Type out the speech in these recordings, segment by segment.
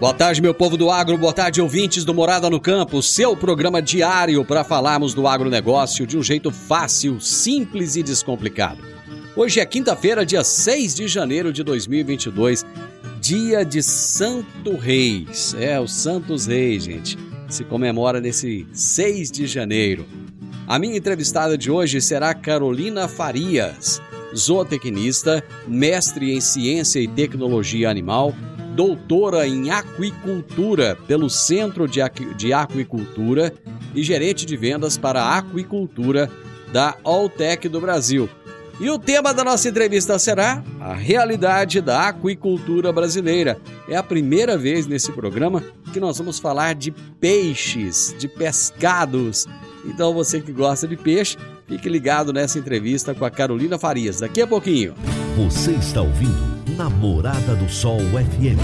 Boa tarde, meu povo do agro, boa tarde, ouvintes do Morada no Campo, seu programa diário para falarmos do agronegócio de um jeito fácil, simples e descomplicado. Hoje é quinta-feira, dia 6 de janeiro de 2022, dia de Santo Reis. É, o Santos Reis, gente, se comemora nesse 6 de janeiro. A minha entrevistada de hoje será Carolina Farias, zootecnista, mestre em ciência e tecnologia animal doutora em aquicultura pelo Centro de, Aqu de Aquicultura e gerente de vendas para aquicultura da Alltech do Brasil. E o tema da nossa entrevista será a realidade da aquicultura brasileira. É a primeira vez nesse programa que nós vamos falar de peixes, de pescados. Então você que gosta de peixe, fique ligado nessa entrevista com a Carolina Farias daqui a pouquinho. Você está ouvindo Namorada do Sol FM.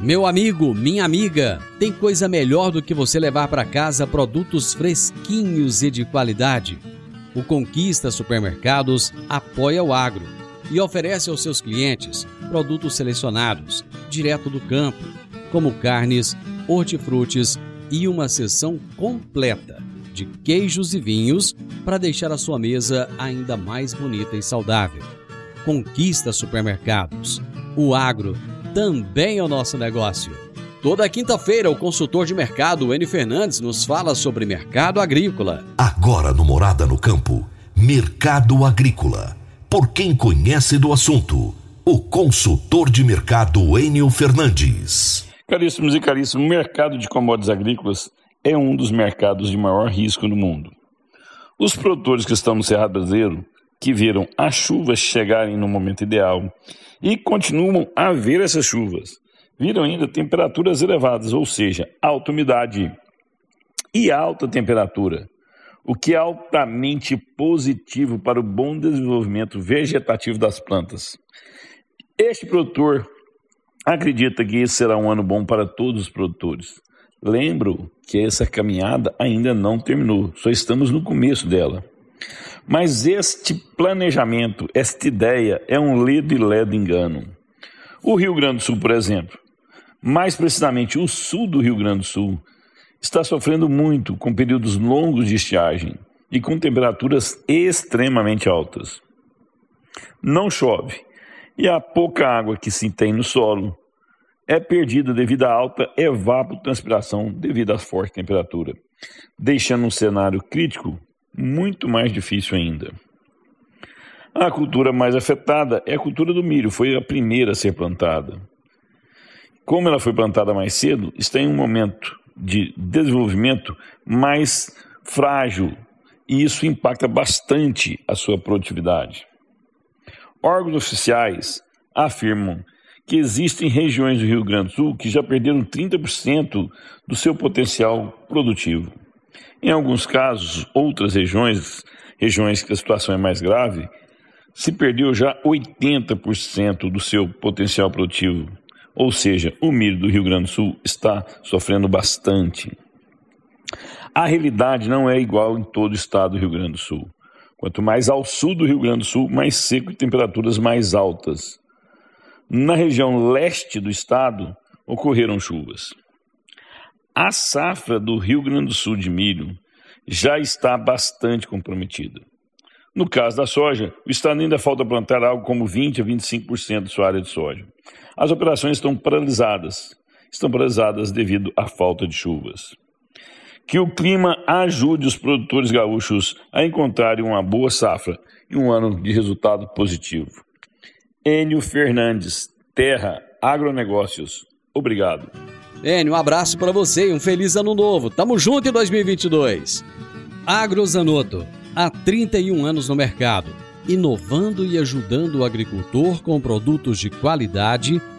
Meu amigo, minha amiga, tem coisa melhor do que você levar para casa produtos fresquinhos e de qualidade. O Conquista Supermercados apoia o agro e oferece aos seus clientes produtos selecionados, direto do campo, como carnes, hortifrutis e uma seção completa de queijos e vinhos para deixar a sua mesa ainda mais bonita e saudável. Conquista supermercados. O agro também é o nosso negócio. Toda quinta-feira, o consultor de mercado, N. Fernandes, nos fala sobre mercado agrícola. Agora no Morada no Campo, Mercado Agrícola. Por quem conhece do assunto, o consultor de mercado Enio Fernandes. Caríssimos e caríssimos, o mercado de commodities agrícolas é um dos mercados de maior risco no mundo. Os produtores que estão no Cerrado Brasileiro, que viram as chuvas chegarem no momento ideal e continuam a ver essas chuvas, viram ainda temperaturas elevadas, ou seja, alta umidade e alta temperatura, o que é altamente positivo para o bom desenvolvimento vegetativo das plantas. Este produtor acredita que esse será um ano bom para todos os produtores. Lembro que essa caminhada ainda não terminou, só estamos no começo dela. Mas este planejamento, esta ideia, é um ledo e ledo engano. O Rio Grande do Sul, por exemplo, mais precisamente o sul do Rio Grande do Sul, está sofrendo muito com períodos longos de estiagem e com temperaturas extremamente altas. Não chove e há pouca água que se tem no solo é perdida devido à alta evapotranspiração devido à forte temperatura, deixando um cenário crítico muito mais difícil ainda. A cultura mais afetada é a cultura do milho, foi a primeira a ser plantada. Como ela foi plantada mais cedo, está em um momento de desenvolvimento mais frágil e isso impacta bastante a sua produtividade. Órgãos oficiais afirmam que existem regiões do Rio Grande do Sul que já perderam 30% do seu potencial produtivo. Em alguns casos, outras regiões, regiões que a situação é mais grave, se perdeu já 80% do seu potencial produtivo. Ou seja, o milho do Rio Grande do Sul está sofrendo bastante. A realidade não é igual em todo o estado do Rio Grande do Sul. Quanto mais ao sul do Rio Grande do Sul, mais seco e temperaturas mais altas. Na região leste do estado, ocorreram chuvas. A safra do Rio Grande do Sul de milho já está bastante comprometida. No caso da soja, o estado ainda falta plantar algo como 20 a 25% de sua área de soja. As operações estão paralisadas. Estão paralisadas devido à falta de chuvas. Que o clima ajude os produtores gaúchos a encontrarem uma boa safra e um ano de resultado positivo. Enio Fernandes, Terra Agronegócios. Obrigado. Enio, um abraço para você e um feliz ano novo. Tamo junto em 2022. Agrozanoto, há 31 anos no mercado, inovando e ajudando o agricultor com produtos de qualidade,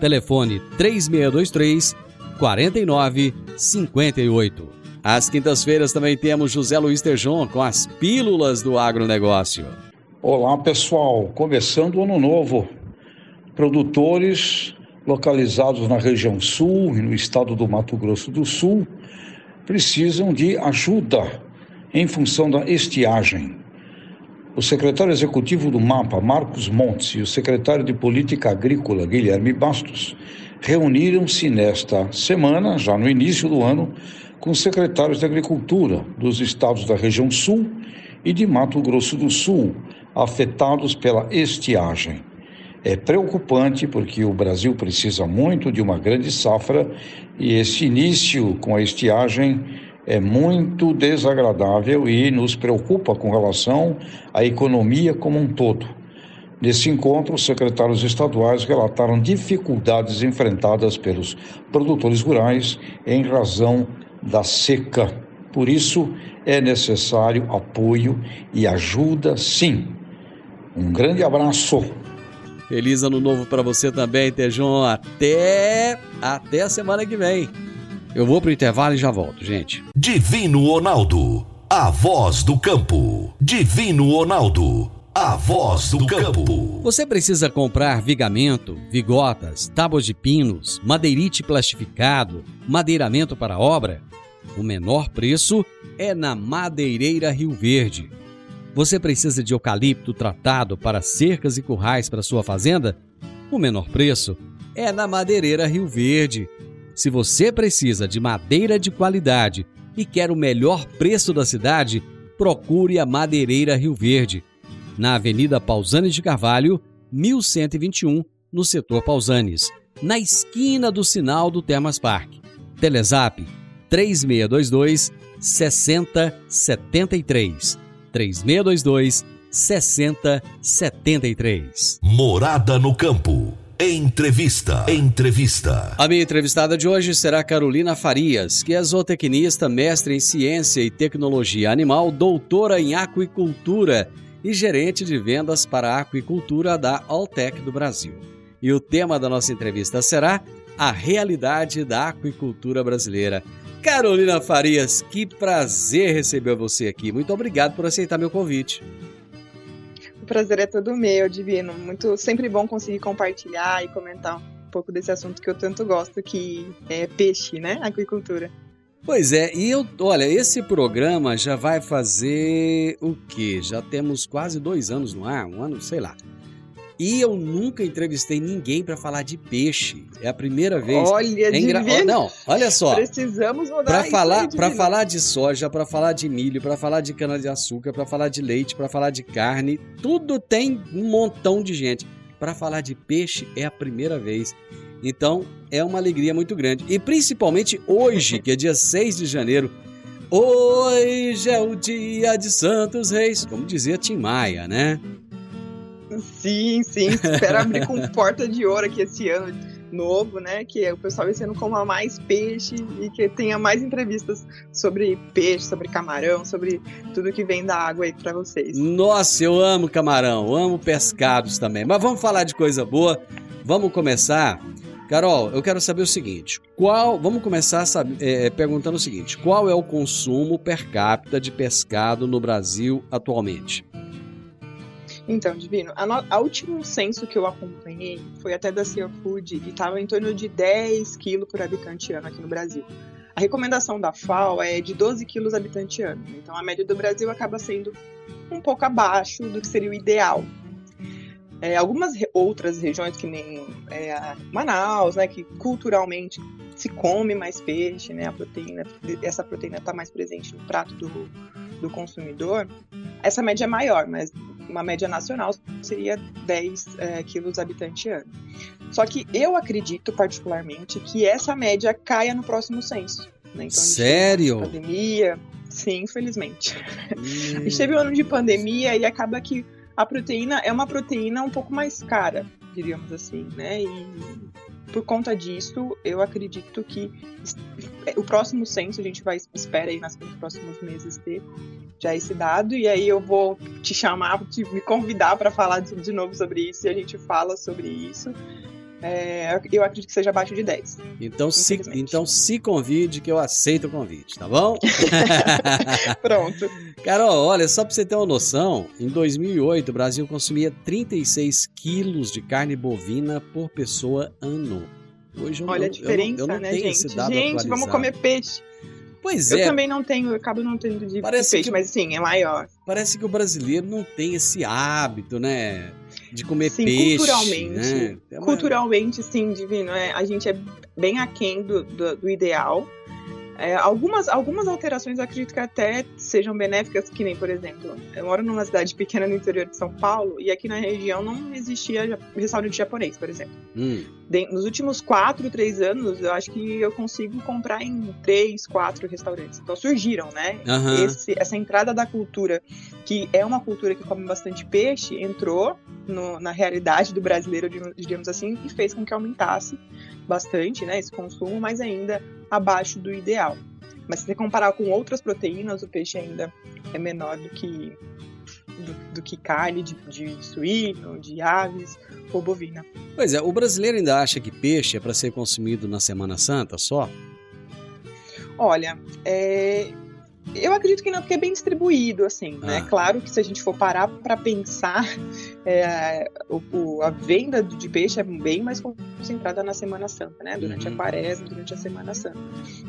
Telefone 3623 4958. Às quintas-feiras também temos José Luiz Tejon com as Pílulas do Agronegócio. Olá pessoal, começando o ano novo. Produtores localizados na região sul e no estado do Mato Grosso do Sul precisam de ajuda em função da estiagem. O secretário executivo do MAPA, Marcos Montes, e o secretário de Política Agrícola, Guilherme Bastos, reuniram-se nesta semana, já no início do ano, com os secretários de Agricultura dos estados da região sul e de Mato Grosso do Sul, afetados pela estiagem. É preocupante porque o Brasil precisa muito de uma grande safra e esse início com a estiagem é muito desagradável e nos preocupa com relação à economia como um todo. Nesse encontro, os secretários estaduais relataram dificuldades enfrentadas pelos produtores rurais em razão da seca. Por isso, é necessário apoio e ajuda, sim. Um grande abraço. Feliz ano novo para você também, Tejon. Até até a semana que vem. Eu vou pro intervalo e já volto, gente. Divino Ronaldo, a voz do campo. Divino Ronaldo, a voz do campo. Você precisa comprar vigamento, vigotas, tábuas de pinos, madeirite plastificado, madeiramento para obra? O menor preço é na Madeireira Rio Verde. Você precisa de eucalipto tratado para cercas e currais para sua fazenda? O menor preço é na Madeireira Rio Verde. Se você precisa de madeira de qualidade e quer o melhor preço da cidade, procure a Madeireira Rio Verde, na Avenida Pausanes de Carvalho, 1121, no setor Pausanes, na esquina do sinal do Termas Park. Telezap 3622 6073. 3622 6073. Morada no campo. Entrevista. Entrevista. A minha entrevistada de hoje será Carolina Farias, que é zootecnista, mestre em ciência e tecnologia animal, doutora em aquicultura e gerente de vendas para a aquicultura da Altec do Brasil. E o tema da nossa entrevista será a realidade da aquicultura brasileira. Carolina Farias, que prazer receber você aqui. Muito obrigado por aceitar meu convite. Prazer é todo meu, Divino. Muito sempre bom conseguir compartilhar e comentar um pouco desse assunto que eu tanto gosto, que é peixe, né? Aquicultura. Pois é, e eu, olha, esse programa já vai fazer o quê? Já temos quase dois anos no ar, um ano, sei lá. E eu nunca entrevistei ninguém para falar de peixe. É a primeira vez. Olha, é engra... Não, olha só. Precisamos mudar Para falar, para falar de soja, para falar de milho, para falar de cana de açúcar, para falar de leite, para falar de carne, tudo tem um montão de gente. Para falar de peixe é a primeira vez. Então, é uma alegria muito grande. E principalmente hoje, que é dia 6 de janeiro, Hoje é o dia de Santos Reis, como dizia Tim Maia, né? Sim, sim. Espero abrir com porta de ouro aqui esse ano novo, né? Que o pessoal esse ano coma mais peixe e que tenha mais entrevistas sobre peixe, sobre camarão, sobre tudo que vem da água aí para vocês. Nossa, eu amo camarão, amo pescados também. Mas vamos falar de coisa boa. Vamos começar. Carol, eu quero saber o seguinte: qual? Vamos começar é, perguntando o seguinte: qual é o consumo per capita de pescado no Brasil atualmente? Então, Divino, a, no, a último censo que eu acompanhei foi até da Sea Food e estava em torno de 10 quilos por habitante ano aqui no Brasil. a recomendação da FAO é de 12 quilos habitante ano. Então a média do Brasil acaba sendo um pouco abaixo do que seria o ideal. É, algumas re outras regiões, que nem é, Manaus, né, que culturalmente se come mais peixe, né, a proteína, essa proteína está mais presente no prato do, do consumidor, essa média é maior, mas uma média nacional seria 10 é, quilos habitante ano. Só que eu acredito, particularmente, que essa média caia no próximo censo. Né? Então, Sério? Pandemia, sim, infelizmente. Hum. a gente teve um ano de pandemia e acaba que a proteína é uma proteína um pouco mais cara, diríamos assim, né? E por conta disso, eu acredito que o próximo censo a gente vai espera aí nos próximos meses ter já esse dado e aí eu vou te chamar, te me convidar para falar de, de novo sobre isso e a gente fala sobre isso. É, eu acredito que seja abaixo de 10. Então se, então se convide que eu aceito o convite, tá bom? Pronto. Carol, olha, só para você ter uma noção, em 2008 o Brasil consumia 36 quilos de carne bovina por pessoa ano. Hoje eu Olha não, a diferença, eu não, eu não né, gente? gente, vamos comer peixe. Pois eu é. Eu também não tenho, eu acabo não tendo de parece peixe, que, mas sim, é maior. Parece que o brasileiro não tem esse hábito, né? De comer sim, peixe. Culturalmente. Né? É uma... Culturalmente, sim, divino. É, a gente é bem aquém do, do, do ideal. É, algumas, algumas alterações eu acredito que até sejam benéficas, que nem, por exemplo, eu moro numa cidade pequena no interior de São Paulo e aqui na região não existia restaurante japonês, por exemplo. Hum. De, nos últimos quatro, três anos, eu acho que eu consigo comprar em três, quatro restaurantes. Então surgiram, né? Uhum. Esse, essa entrada da cultura, que é uma cultura que come bastante peixe, entrou no, na realidade do brasileiro, digamos assim, e fez com que aumentasse bastante né, esse consumo, mas ainda abaixo do ideal. Mas se você comparar com outras proteínas, o peixe ainda é menor do que, do, do que carne de, de suíno, de aves ou bovina. Pois é, o brasileiro ainda acha que peixe é para ser consumido na Semana Santa só? Olha, é, eu acredito que não, porque é bem distribuído, assim, né? ah. né? Claro que se a gente for parar para pensar, é, o, o, a venda de peixe é bem mais concentrada na Semana Santa, né? Durante uhum. a quaresma, durante a Semana Santa.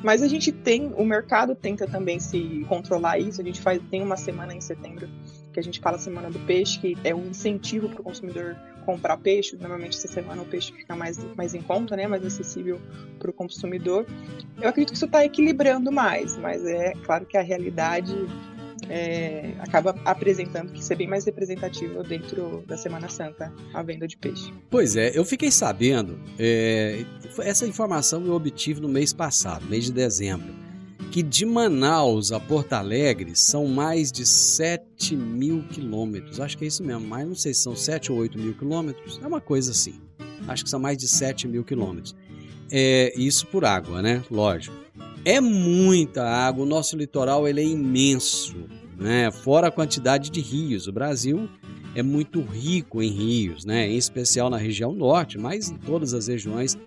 Mas a gente tem, o mercado tenta também se controlar isso, a gente faz, tem uma semana em setembro que a gente fala Semana do Peixe, que é um incentivo para o consumidor comprar peixe. Normalmente essa semana o peixe fica mais, mais em conta, né? mais acessível para o consumidor. Eu acredito que isso está equilibrando mais, mas é claro que a realidade é, acaba apresentando que isso é bem mais representativo dentro da Semana Santa, a venda de peixe. Pois é, eu fiquei sabendo, é, essa informação eu obtive no mês passado, mês de dezembro que de Manaus a Porto Alegre são mais de 7 mil quilômetros. Acho que é isso mesmo, mas não sei se são 7 ou 8 mil quilômetros. É uma coisa assim. Acho que são mais de 7 mil quilômetros. É, isso por água, né? Lógico. É muita água. O nosso litoral ele é imenso, né? Fora a quantidade de rios. O Brasil é muito rico em rios, né? Em especial na região norte, mas em todas as regiões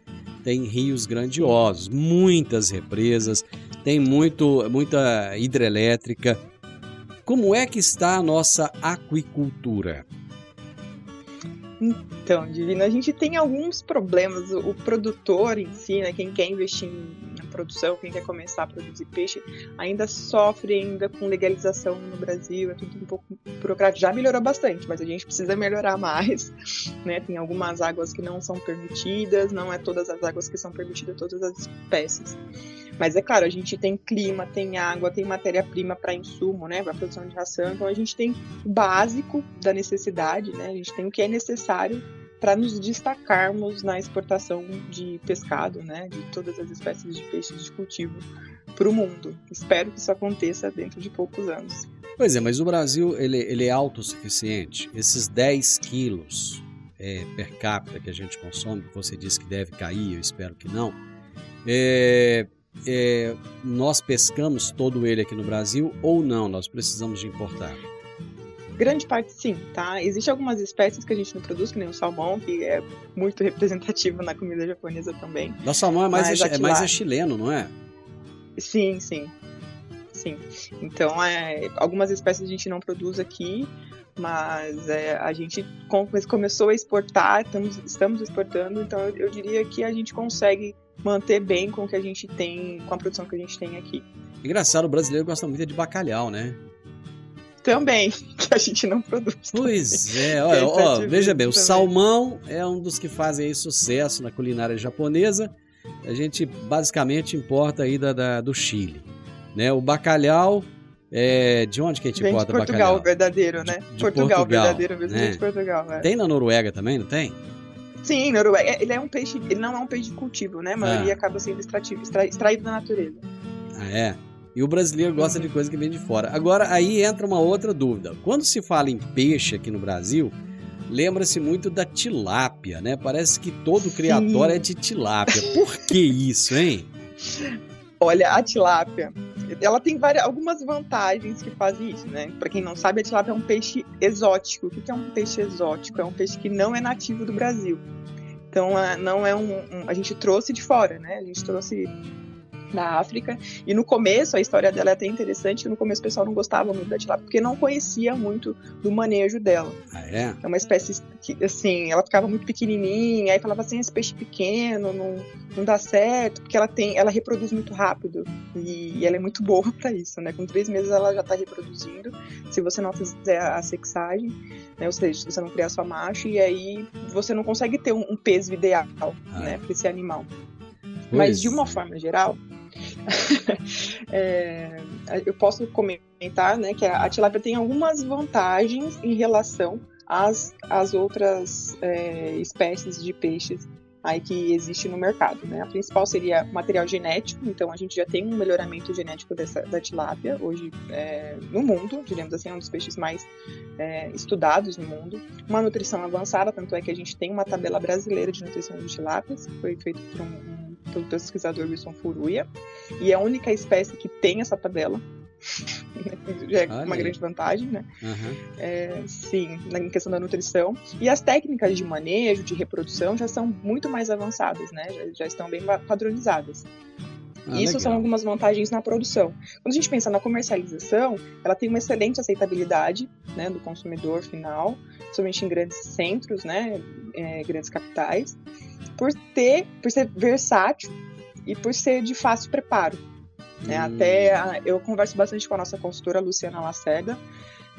tem rios grandiosos, muitas represas, tem muito, muita hidrelétrica. Como é que está a nossa aquicultura? Então, Divino, a gente tem alguns problemas. O, produtor em si, né, quem quer investir na produção, quem quer começar a produzir peixe, ainda sofre ainda com legalização no Brasil, é tudo um pouco burocrático. Já melhorou bastante, mas a gente precisa melhorar mais. Né? Tem algumas águas que não são permitidas, não é todas as águas que são permitidas, todas as espécies. Mas é claro, a gente tem clima, tem água, tem matéria-prima para insumo, né, para produção de ração. Então a gente tem o básico da necessidade, né? A gente tem o que é necessário para nos destacarmos na exportação de pescado, né, de todas as espécies de peixes de cultivo para o mundo. Espero que isso aconteça dentro de poucos anos. Pois é, mas o Brasil ele, ele é autossuficiente. Esses 10 quilos é, per capita que a gente consome, você disse que deve cair, eu espero que não. É, é, nós pescamos todo ele aqui no Brasil ou não? Nós precisamos de importar? Grande parte sim, tá? Existem algumas espécies que a gente não produz, que nem o salmão, que é muito representativo na comida japonesa também. O salmão é mais, é, é mais é chileno, não é? Sim, sim. Sim. Então, é, algumas espécies a gente não produz aqui, mas é, a gente começou a exportar, estamos, estamos exportando, então eu, eu diria que a gente consegue manter bem com o que a gente tem, com a produção que a gente tem aqui. Engraçado, o brasileiro gosta muito de bacalhau, né? Também, que a gente não produz. Pois é, olha, ó, veja bem, o também. salmão é um dos que fazem aí sucesso na culinária japonesa. A gente basicamente importa aí da, da do Chile. Né? O bacalhau é, de onde que a gente Vem importa de Portugal, bacalhau? verdadeiro, né? De, de Portugal, Portugal, verdadeiro mesmo né? de Portugal. É. Tem na Noruega também, não tem? Sim, Noruega. Ele é um peixe, ele não é um peixe de cultivo, né? Maioria Ah. acaba sendo extrativo, extra, extraído da natureza. Ah, é? E o brasileiro gosta de coisa que vem de fora. Agora, aí entra uma outra dúvida. Quando se fala em peixe aqui no Brasil, lembra-se muito da tilápia, né? Parece que todo Sim. criatório é de tilápia. Por que isso, hein? Olha, a tilápia, ela tem várias, algumas vantagens que fazem isso, né? Pra quem não sabe, a tilápia é um peixe exótico. O que é um peixe exótico? É um peixe que não é nativo do Brasil. Então, ah, não é um, um- a gente trouxe de fora, né? A gente trouxe da África. E no começo, a história dela é até interessante, no começo o pessoal não gostava muito da tilápia, porque não conhecia muito do manejo dela. Ah, é? É uma espécie que, assim, ela ficava muito pequenininha, aí falava assim, esse peixe pequeno não, não dá certo, porque ela tem, ela reproduz muito rápido e, e ela é muito boa pra isso, né? Com três meses ela já tá reproduzindo, se você não fizer a sexagem, né? Ou seja, se você não criar sua macho, e aí você não consegue ter um, um peso ideal, Ah. né, pra esse animal. Mas de uma forma geral, é, eu posso comentar né, que a tilápia tem algumas vantagens em relação às, às outras é, espécies de peixes aí que existe no mercado. Né? A principal seria material genético, então a gente já tem um melhoramento genético dessa, da tilápia hoje é, no mundo, diríamos assim, é um dos peixes mais é, estudados no mundo. Uma nutrição avançada, tanto é que a gente tem uma tabela brasileira de nutrição de tilápias, que foi feita por um, um, pelo pesquisador Wilson Furuya, e é a única espécie que tem essa tabela. Já é Olha uma grande vantagem, né? Aham. É, sim, na questão da nutrição. E as técnicas de manejo, de reprodução, já são muito mais avançadas, né? Já, já estão bem padronizadas. Ah, Isso são legal. algumas vantagens na produção. Quando a gente pensa na comercialização, ela tem uma excelente aceitabilidade né, do consumidor final, somente em grandes centros, né, é, grandes capitais, por ter, por ser versátil e por ser de fácil preparo. né? Hum. Até a- eu converso bastante com a nossa consultora Luciana Lacerda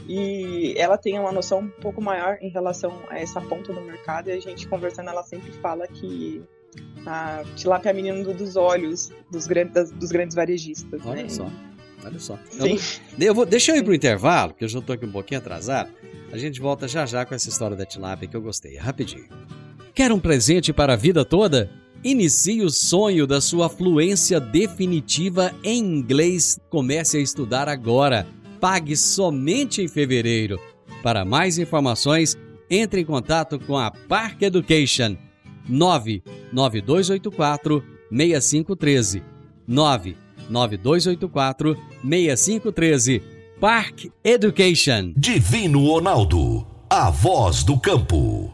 e ela tem uma noção um pouco maior em relação a essa ponta do mercado e a gente conversando ela sempre fala que a tilápia é a menina do- dos olhos dos grandes, das- dos grandes varejistas. Olha né? só. Olha só. Sim. eu vou, deixa eu ir pro intervalo, que eu já tô aqui um pouquinho atrasado. A gente volta já já com essa história da tilápia que eu gostei. Rapidinho. Quer um presente para a vida toda? Inicie o sonho da sua fluência definitiva em inglês. Comece a estudar agora. Pague somente em fevereiro. Para mais informações, entre em contato com a Park Education 99284 6513 99284 6513 Park Education. Divino Ronaldo, a voz do campo.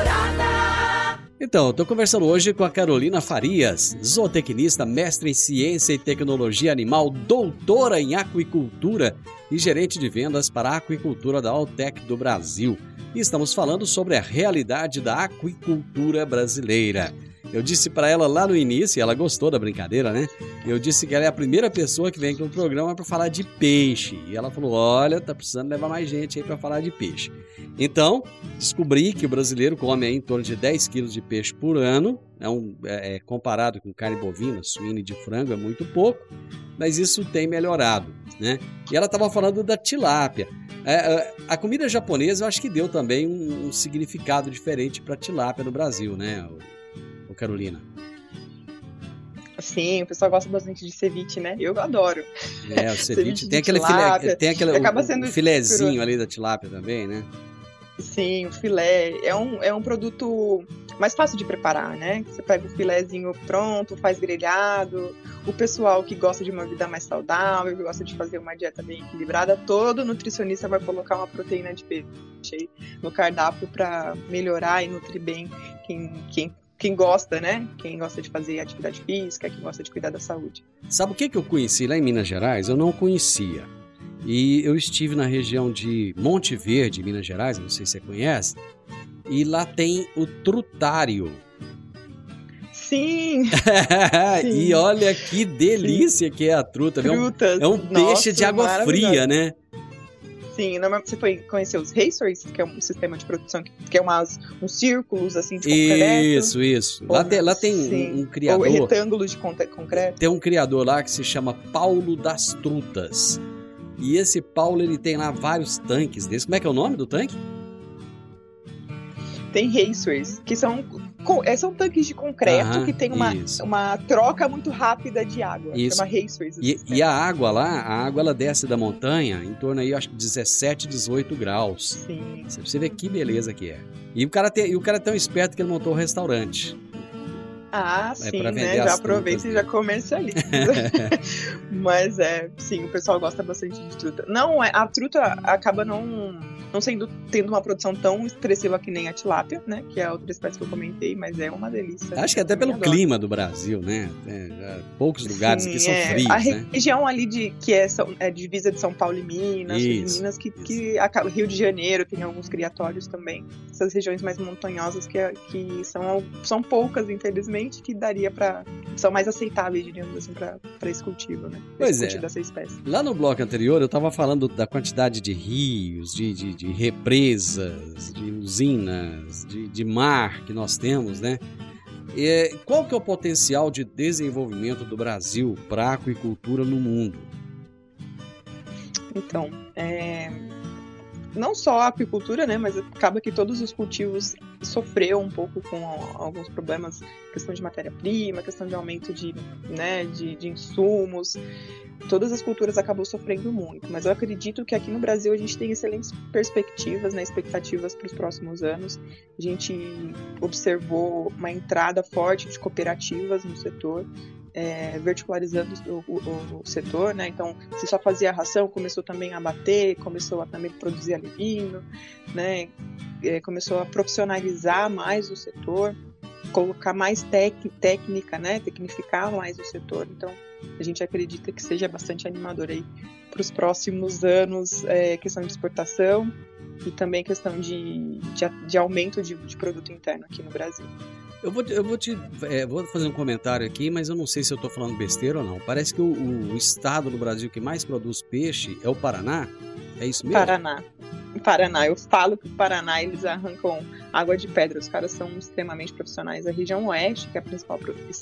Então, estou conversando hoje com a Carolina Farias, zootecnista, mestre em ciência e tecnologia animal, doutora em aquicultura e gerente de vendas para a aquicultura da Altec do Brasil. E estamos falando sobre a realidade da aquicultura brasileira. Eu disse para ela lá no início, ela gostou da brincadeira, né? Eu disse que ela é a primeira pessoa que vem aqui no programa para falar de peixe. E ela falou: olha, tá precisando levar mais gente aí para falar de peixe. Então, descobri que o brasileiro come em torno de 10 quilos de peixe por ano. É um, é, comparado com carne bovina, suína e de frango, é muito pouco, mas isso tem melhorado, né? E ela estava falando da tilápia. É, é, a comida japonesa eu acho que deu também um, um significado diferente para tilápia no Brasil, né, Carolina? Sim, o pessoal gosta bastante de ceviche, né? Eu adoro. É, o ceviche, ceviche tem aquele filé, tem aquele acaba sendo filézinho ali da tilápia também, né? Sim, o filé é um, é um produto mais fácil de preparar, né? Você pega o filézinho pronto, faz grelhado. O pessoal que gosta de uma vida mais saudável, que gosta de fazer uma dieta bem equilibrada, todo nutricionista vai colocar uma proteína de peixe no cardápio para melhorar e nutrir bem quem, quem quem gosta, né? Quem gosta de fazer atividade física, quem gosta de cuidar da saúde. Sabe o que, que eu conheci lá em Minas Gerais? Eu não conhecia. E eu estive na região de Monte Verde, Minas Gerais, não sei se você conhece, e lá tem o trutário. Sim! Sim. e olha que delícia Sim. que é a truta. Frutas. É um, é um peixe Nossa, de água fria, né? Sim, você foi conhecer os racers, que é um sistema de produção que é umas, uns círculos assim de concreto. Isso, isso. Lá, tem, lá tem um, um, criador. Ou retângulos de concreto. Tem um criador lá que se chama Paulo das Trutas. E esse Paulo, ele tem lá vários tanques desses. Como é que é o nome do tanque? Tem racers, que são, são tanques de concreto que tem uma, uma troca muito rápida de água. Isso. Chama racers. E, e, a água lá, a água ela desce da montanha em torno aí, acho que 17, 18 graus. Sim. Você vê que beleza que é. E o cara, tem, e o cara é tão esperto que ele montou o um restaurante. Ah, é sim, né? Já aproveita e já comercializa. Mas é, sim, o pessoal gosta bastante de truta. Não, é, a truta acaba não não sendo tendo uma produção tão expressiva que nem a tilápia, né? Que é a outra espécie que eu comentei, mas é uma delícia. Acho que até pelo adoro. clima do Brasil, né? É, poucos lugares Sim, que são é. frios. A né? região ali de que é, é divisa de São Paulo e Minas, isso, Minas que, que acaba, Rio de Janeiro tem alguns criatórios também. Essas regiões mais montanhosas que, que são, são poucas, infelizmente, que daria para são mais aceitáveis, diríamos assim, para esse cultivo, né? Pois é. Lá no bloco anterior eu estava falando da quantidade de rios, de, de de represas, de usinas, de, de mar que nós temos, né? E qual que é o potencial de desenvolvimento do Brasil para a aquicultura no mundo? Então, é, não só a aquicultura, né, mas acaba que todos os cultivos sofreram um pouco com alguns problemas, questão de matéria-prima, questão de aumento de, né, de, de insumos todas as culturas acabam sofrendo muito, mas eu acredito que aqui no Brasil a gente tem excelentes perspectivas, né, expectativas para os próximos anos. A gente observou uma entrada forte de cooperativas no setor, é, o, o, o, setor, né? Então, se só fazia ração, começou também a bater, começou a também produzir alivino, né? É, começou a profissionalizar mais o setor, colocar mais tec, técnica, né? Tecnificar mais o setor. Então, a gente acredita que seja bastante animador aí para os próximos anos, é, questão de exportação e também questão de, de, de aumento de, de, produto interno aqui no Brasil. Eu vou, eu vou te é, vou fazer um comentário aqui, mas eu não sei se eu estou falando besteira ou não. Parece que o, o, estado do Brasil que mais produz peixe é o Paraná. É isso mesmo? Paraná. Paraná. Eu falo que o Paraná eles arrancam água de pedra. Os caras são extremamente profissionais. A região oeste, que é a principal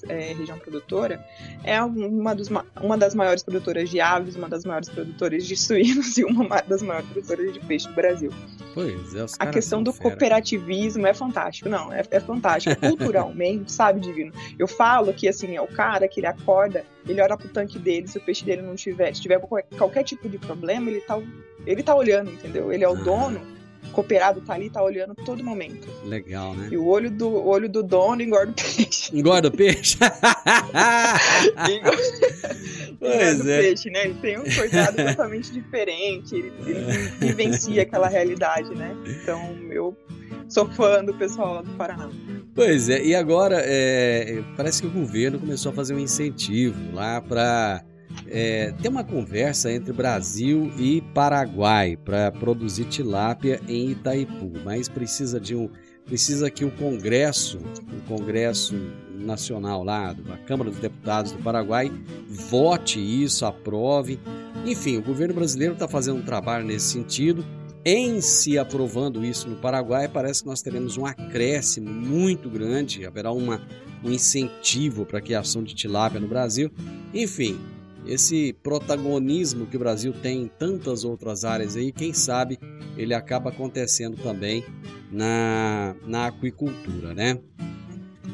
é, região produtora, é uma, dos, uma das maiores produtoras de aves, uma das maiores produtoras de suínos e uma das maiores produtoras de peixe do Brasil. Pois é, A questão do fera. cooperativismo é fantástico. Não, é, é fantástico. Culturalmente, sabe, Divino? Eu falo que, assim, é o cara que ele acorda, ele olha pro tanque dele, se o peixe dele não tiver, se tiver qualquer, qualquer tipo de problema, ele tá, ele tá olhando, entendeu? Ele é o. dono cooperado tá ali, tá olhando todo momento. Legal, né? E o olho do, o olho do dono engorda o peixe. Engorda o peixe? pois é. peixe, né? Ele tem um cuidado totalmente diferente, ele, ele vivencia aquela realidade, né? Então, eu sou fã do pessoal lá do Paraná. Pois é, e agora é, parece que o governo começou a fazer um incentivo lá para é, tem uma conversa entre Brasil e Paraguai para produzir tilápia em Itaipu, mas precisa de um precisa que o Congresso, o Congresso Nacional lá, a Câmara dos Deputados do Paraguai, vote isso, aprove. Enfim, o governo brasileiro está fazendo um trabalho nesse sentido. Em se aprovando isso no Paraguai, parece que nós teremos um acréscimo muito grande, haverá uma, um incentivo para a criação de tilápia no Brasil. Enfim, esse protagonismo que o Brasil tem em tantas outras áreas aí, quem sabe ele acaba acontecendo também na, na aquicultura, né?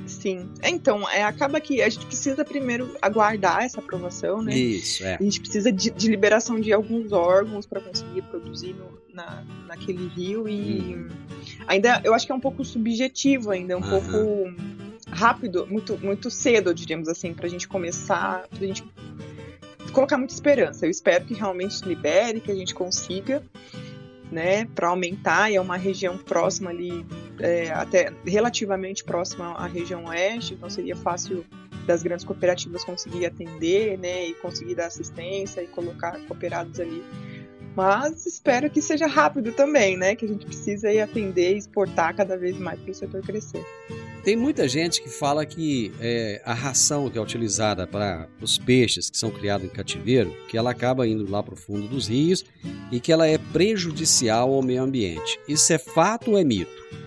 Sim. Então, é, acaba que a gente precisa primeiro aguardar essa aprovação, né? Isso, é. A gente precisa de, de liberação de alguns órgãos para conseguir produzir no, na, naquele rio e hum. ainda eu acho que é um pouco subjetivo ainda, um Aham. pouco rápido, muito, muito cedo, diríamos assim, para a gente começar, pra gente colocar muita esperança. Eu espero que realmente libere, que a gente consiga, né, para aumentar. E é uma região próxima ali, é, até relativamente próxima à região oeste, então seria fácil das grandes cooperativas conseguir atender, né, e conseguir dar assistência e colocar cooperados ali. Mas espero que seja rápido também, né, que a gente precisa ir atender e exportar cada vez mais para o setor crescer. Tem muita gente que fala que é, a ração que é utilizada para os peixes que são criados em cativeiro, que ela acaba indo lá para o fundo dos rios e que ela é prejudicial ao meio ambiente. Isso é fato ou é mito?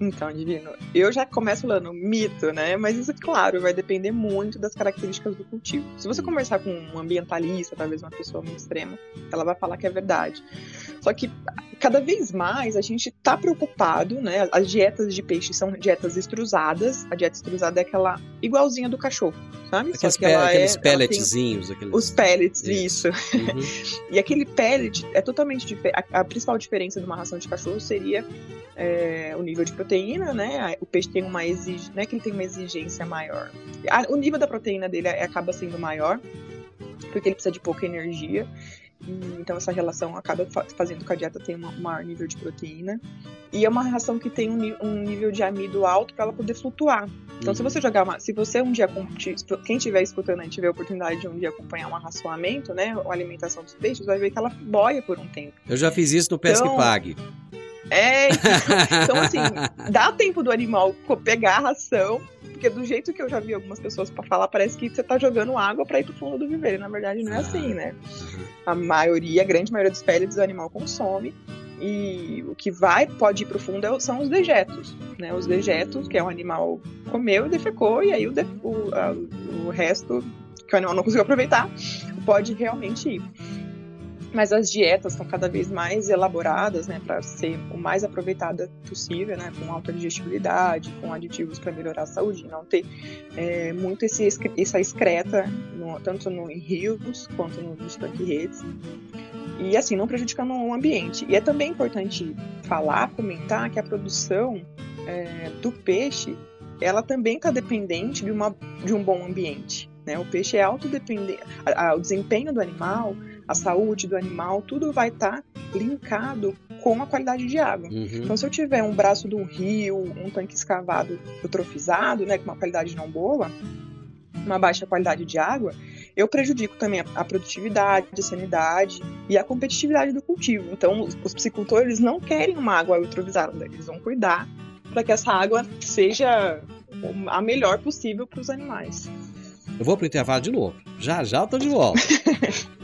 Então, Divino, eu já começo falando mito, né? Mas isso, claro, vai depender muito das características do cultivo. Se você conversar com um ambientalista, talvez uma pessoa muito extrema, ela vai falar que é verdade. Só que cada vez mais a gente está preocupado, né? As dietas de peixe são dietas extrusadas. A dieta extrusada é aquela igualzinha do cachorro, sabe? Aqueles, que ela aqueles é, pelletzinhos. Aqueles... Os pellets, isso. isso. Uhum. e aquele pellet é totalmente diferente. A, a, principal diferença de uma ração de cachorro seria é, o nível de proteína, né? O peixe tem uma exigência, não é que ele tem uma exigência maior. o nível da proteína dele acaba sendo maior, porque ele precisa de pouca energia. Então essa relação acaba fazendo com que a dieta tenha um maior nível de proteína. E é uma ração que tem um, nível de amido alto para ela poder flutuar. Então uhum. se você jogar uma, se você um dia quem estiver escutando e tiver a oportunidade de um dia acompanhar um raçoamento, né, a alimentação dos peixes, vai ver que ela boia por um tempo. Eu já fiz isso no Pesca então, e Pague. É, então assim, dá tempo do animal pegar a ração, porque do jeito que eu já vi algumas pessoas para falar, parece que você tá jogando água para ir pro fundo do viveiro. Na verdade, não é assim, né? A maioria, a grande maioria dos pellets do animal consome. E o que vai, pode ir pro fundo é são os dejetos, né? Os dejetos, que é o animal comeu e defecou, e aí o, o, a, o resto que o animal não conseguiu aproveitar, pode realmente ir mas as dietas estão cada vez mais elaboradas, né, para ser o mais aproveitada possível, né, com alta digestibilidade, com aditivos para melhorar a saúde, não ter é, muito esse, essa excreta, no, tanto no, em rios quanto nos tanque-redes, e assim, não prejudicando o ambiente. E é também importante falar, comentar que a produção é, do peixe, ela também está dependente de, uma, de um bom ambiente, né, o peixe é autodependente, o desempenho do animal a saúde do animal, tudo vai estar tá linkado com a qualidade de água. Uhum. Então, se eu tiver um braço de um rio, um tanque escavado eutrofizado, né, com uma qualidade não boa, uma baixa qualidade de água, eu prejudico também a, produtividade, a sanidade e a competitividade do cultivo. Então, os, os piscicultores não querem uma água eutrofizada, eles vão cuidar para que essa água seja a melhor possível para os animais. Eu vou para o intervalo de novo. Já já eu tô de volta.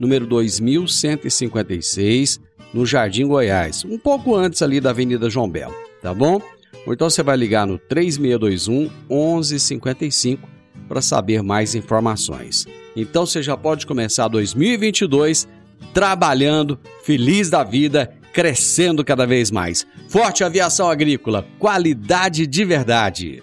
número 2156, no Jardim Goiás, um pouco antes ali da Avenida João Belo, tá bom? Ou então você vai ligar no 3621 1155 para saber mais informações. Então você já pode começar 2022 trabalhando, feliz da vida, crescendo cada vez mais. Forte Aviação Agrícola, qualidade de verdade.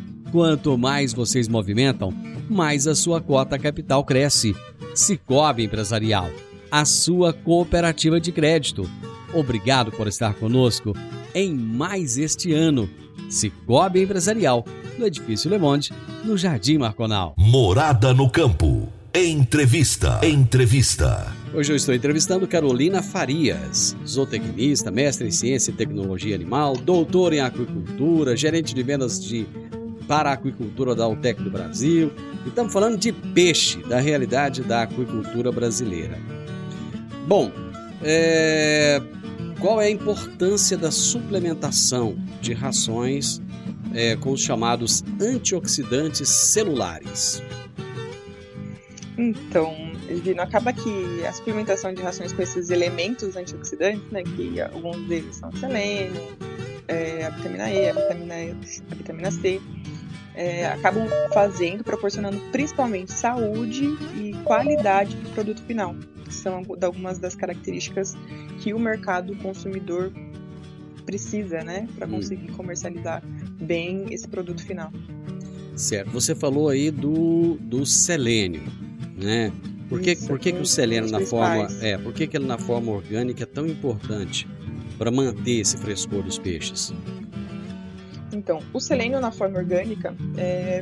quanto mais vocês movimentam, mais a sua cota capital cresce. Cicobi Empresarial, a sua cooperativa de crédito. Obrigado por estar conosco em mais este ano. Cicobi Empresarial, no Edifício Le Monde, no Jardim Marconal. Morada no campo. Entrevista. Entrevista. Hoje eu estou entrevistando Carolina Farias, zootecnista, mestre em ciência e tecnologia animal, doutora em aquicultura, gerente de vendas de para a aquicultura da Altec do Brasil. E estamos falando de peixe, da realidade da aquicultura brasileira. Bom, é... qual é a importância da suplementação de rações é, com os chamados antioxidantes celulares? Então, Divino, acaba que a suplementação de rações com esses elementos antioxidantes, né, que alguns deles são selênio, é, a vitamina E, a vitamina, e, a vitamina C, é, acabam fazendo, proporcionando principalmente saúde e qualidade do produto final, que são algumas das características que o mercado consumidor precisa, né, para hum. conseguir comercializar bem esse produto final. Certo. Você falou aí do, do selênio, né? Por que, Isso, por que, que o selênio na forma é, por que, que ele na forma orgânica é tão importante para manter esse frescor dos peixes? Então, o selênio na forma orgânica é...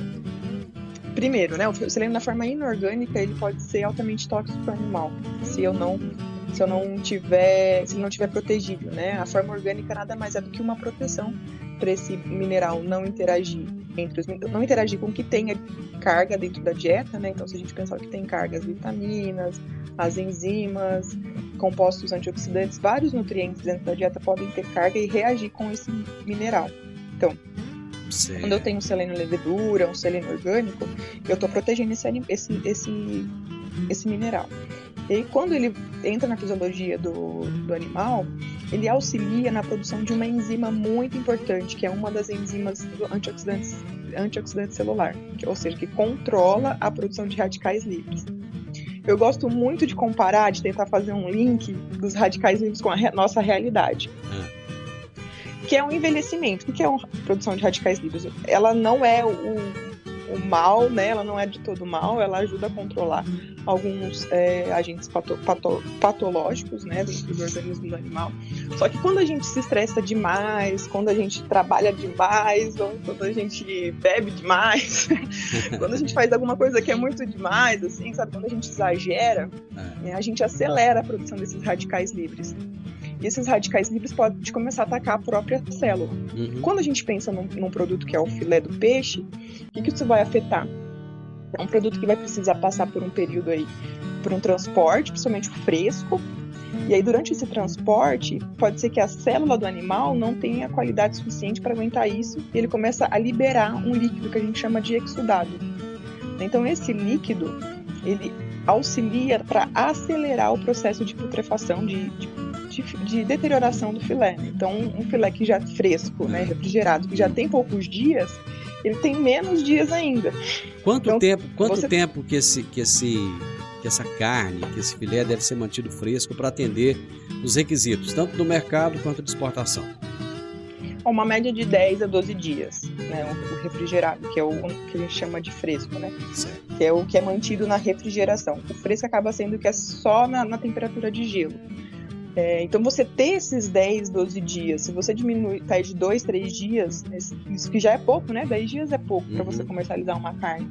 Primeiro, né, o selênio na forma inorgânica ele pode ser altamente tóxico para o animal, se eu não se eu não tiver, se não tiver protegido, né? A forma orgânica nada mais é do que uma proteção para esse mineral não interagir entre os não interagir com o que tenha carga dentro da dieta, né? Então, se a gente pensar que tem cargas, vitaminas, as enzimas, compostos antioxidantes, vários nutrientes dentro da dieta podem ter carga e reagir com esse mineral. Então, Sim. quando eu tenho um selênio levedura, um selênio orgânico, eu estou protegendo esse, esse, esse, esse mineral. E aí, quando ele entra na fisiologia do, do animal, ele auxilia na produção de uma enzima muito importante, que é uma das enzimas antioxidantes, antioxidante celular, que, ou seja, que controla a produção de radicais livres. Eu gosto muito de comparar, de tentar fazer um link dos radicais livres com a re nossa realidade. Que é um envelhecimento. O que é a produção de radicais livres? Ela não é o, o mal, né? Ela não é de todo mal, ela ajuda a controlar alguns é, agentes pato, pato, patológicos, né, dentro do organismo do animal. Só que quando a gente se estressa demais, quando a gente trabalha demais, ou quando a gente bebe demais, quando a gente faz alguma coisa que é muito demais, assim, sabe? Quando a gente exagera, é. né, a gente acelera a produção desses radicais livres. E esses radicais livres podem começar a atacar a própria célula. Uhum. Quando a gente pensa num, num, produto que é o filé do peixe, o que, que isso vai afetar? É um produto que vai precisar passar por um período aí, por um transporte, principalmente fresco. E aí, durante esse transporte, pode ser que a célula do animal não tenha qualidade suficiente para aguentar isso e ele começa a liberar um líquido que a gente chama de exudado. Então, esse líquido, ele auxilia para acelerar o processo de putrefação, de, de de, de deterioração do filé. Então, um filé que já é fresco, né, refrigerado, que já tem poucos dias, ele tem menos dias ainda. Quanto então, tempo, quanto você... tempo que esse que esse que essa carne, que esse filé deve ser mantido fresco para atender os requisitos, tanto do mercado quanto de exportação? Uma média de 10 a 12 dias, né, o refrigerado, que é o que a gente chama de fresco, né? Certo. Que é o que é mantido na refrigeração. O fresco acaba sendo que é só na, na temperatura de gelo. É, então, você ter esses 10, 12 dias, se você diminuir, tá de 2, 3 dias, isso que já é pouco, né? 10 dias é pouco uhum. para você comercializar uma carne.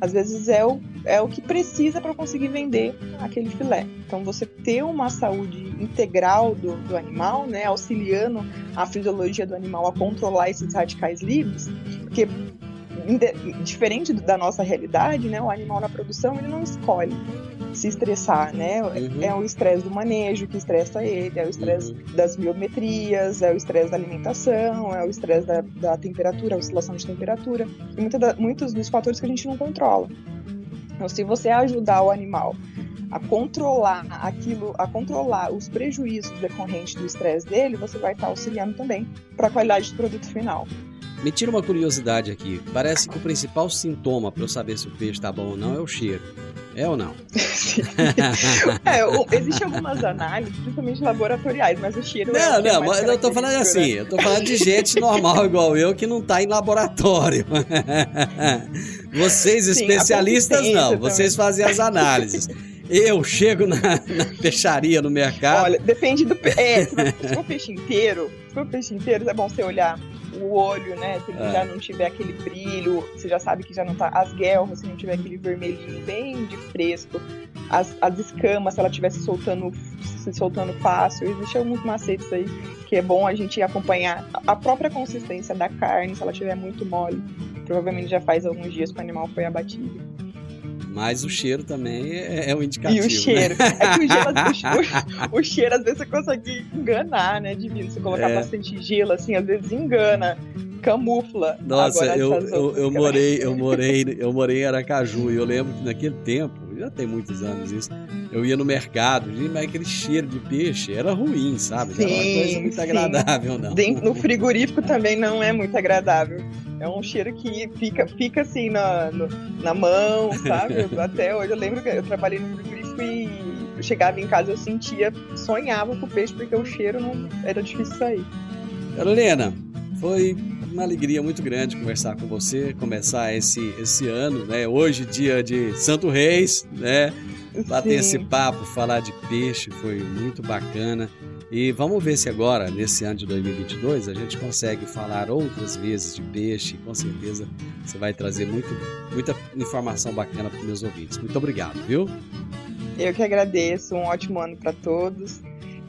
Às vezes é o, é o que precisa para conseguir vender aquele filé. Então, você ter uma saúde integral do, do animal, né? Auxiliando a fisiologia do animal a controlar esses radicais livres, porque diferente da nossa realidade, né? O animal na produção ele não escolhe se estressar, né? Uhum. É o estresse do manejo que estressa ele, é o estresse uhum. das biometrias, é o estresse da alimentação, é o estresse da, da temperatura, a oscilação de temperatura, e muita da, muitos dos fatores que a gente não controla. Então, se você ajudar o animal a controlar aquilo, a controlar os prejuízos decorrentes do estresse dele, você vai estar auxiliando também para a qualidade do produto final. Me tira uma curiosidade aqui. Parece que o principal sintoma para eu saber se o peixe está bom ou não é o cheiro. É ou não? é, Existem algumas análises, principalmente laboratoriais, mas o cheiro não, é. Não, não, mas eu tô falando assim, né? eu tô falando de gente normal igual eu que não tá em laboratório. Vocês, especialistas, Sim, não. Também. Vocês fazem as análises. Eu chego na, na, peixaria, no mercado. Olha, depende do. É, se for peixe inteiro, se for peixe inteiro, é bom você olhar o olho, né? Se ele é. já não tiver aquele brilho, você já sabe que já não tá. As guelras, se não tiver aquele vermelhinho bem de fresco. As, as escamas, se ela estiver se soltando, se soltando fácil. Existem alguns macetes aí que é bom a gente acompanhar a própria consistência da carne, se ela estiver muito mole. Provavelmente já faz alguns dias que o animal foi abatido. Mas o cheiro também é, é um indicativo. E o cheiro. Né? É que o, gelo, o, o, cheiro, às vezes, você consegue enganar, né? Divino. Você colocar é. bastante gelo, assim, às vezes engana, camufla. Nossa, eu, eu, eu morei, eu morei, eu morei em Aracaju e eu lembro que naquele tempo, já tem muitos anos isso, eu ia no mercado, mas aquele cheiro de peixe era ruim, sabe? Sim, era uma coisa muito sim. agradável, não. No frigorífico também não é muito agradável. É um cheiro que fica, fica assim na, no, na mão, sabe? Até hoje eu lembro que eu trabalhei no frigorífico e eu chegava em casa eu sentia, sonhava com o peixe porque o cheiro não era difícil sair. Carolina, foi uma alegria muito grande conversar com você, começar esse, esse ano, né? Hoje, dia de Santo Reis, né? Bater Sim. esse papo, falar de peixe, foi muito bacana. E vamos ver se agora, nesse ano de 2022, a gente consegue falar outras vezes de peixe. Com certeza você vai trazer muito, muita informação bacana para os meus ouvintes. Muito obrigado, viu? Eu que agradeço. Um ótimo ano para todos.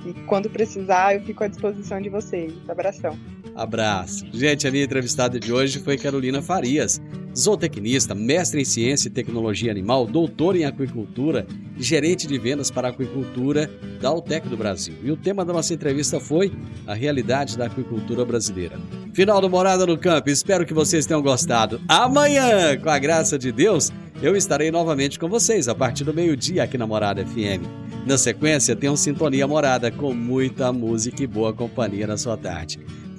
E quando precisar, eu fico à disposição de vocês. Abração. Abraço. Gente, a minha entrevistada de hoje foi Carolina Farias, zootecnista, mestre em ciência e tecnologia animal, doutor em aquicultura gerente de vendas para aquicultura da Altec do Brasil. E o tema da nossa entrevista foi a realidade da aquicultura brasileira. Final do Morada no Campo, espero que vocês tenham gostado. Amanhã, com a graça de Deus, eu estarei novamente com vocês a partir do meio-dia aqui na Morada FM. Na sequência, tem um Sintonia Morada com muita música e boa companhia na sua tarde.